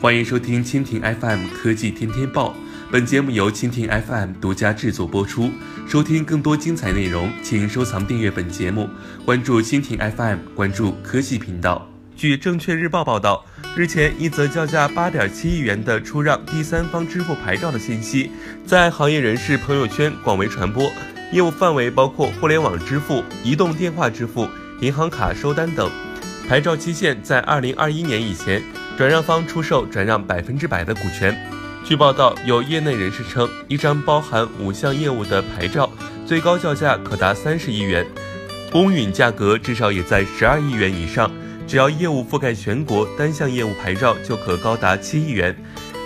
欢迎收听蜻蜓 FM 科技天天报，本节目由蜻蜓 FM 独家制作播出。收听更多精彩内容，请收藏订阅本节目，关注蜻蜓 FM，关注科技频道。据证券日报报道，日前一则叫价八点七亿元的出让第三方支付牌照的信息，在行业人士朋友圈广为传播。业务范围包括互联网支付、移动电话支付、银行卡收单等。牌照期限在二零二一年以前。转让方出售转让百分之百的股权。据报道，有业内人士称，一张包含五项业务的牌照，最高叫价可达三十亿元，公允价格至少也在十二亿元以上。只要业务覆盖全国，单项业务牌照就可高达七亿元，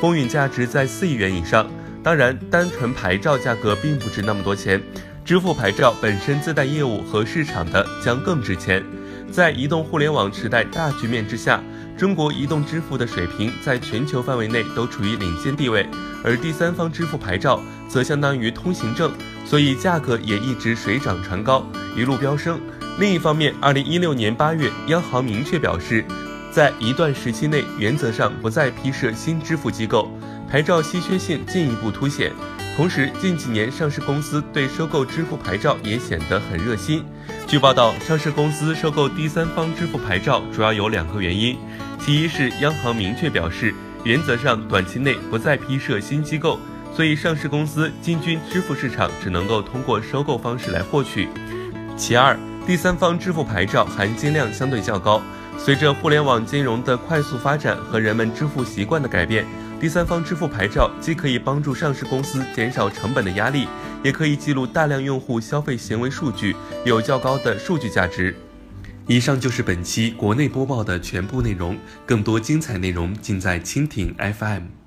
公允价值在四亿元以上。当然，单纯牌照价格并不值那么多钱，支付牌照本身自带业务和市场的将更值钱。在移动互联网时代大局面之下。中国移动支付的水平在全球范围内都处于领先地位，而第三方支付牌照则相当于通行证，所以价格也一直水涨船高，一路飙升。另一方面，二零一六年八月，央行明确表示，在一段时期内原则上不再批设新支付机构，牌照稀缺性进一步凸显。同时，近几年上市公司对收购支付牌照也显得很热心。据报道，上市公司收购第三方支付牌照主要有两个原因。其一是央行明确表示，原则上短期内不再批设新机构，所以上市公司进军支付市场只能够通过收购方式来获取。其二，第三方支付牌照含金量相对较高，随着互联网金融的快速发展和人们支付习惯的改变，第三方支付牌照既可以帮助上市公司减少成本的压力，也可以记录大量用户消费行为数据，有较高的数据价值。以上就是本期国内播报的全部内容，更多精彩内容尽在蜻蜓 FM。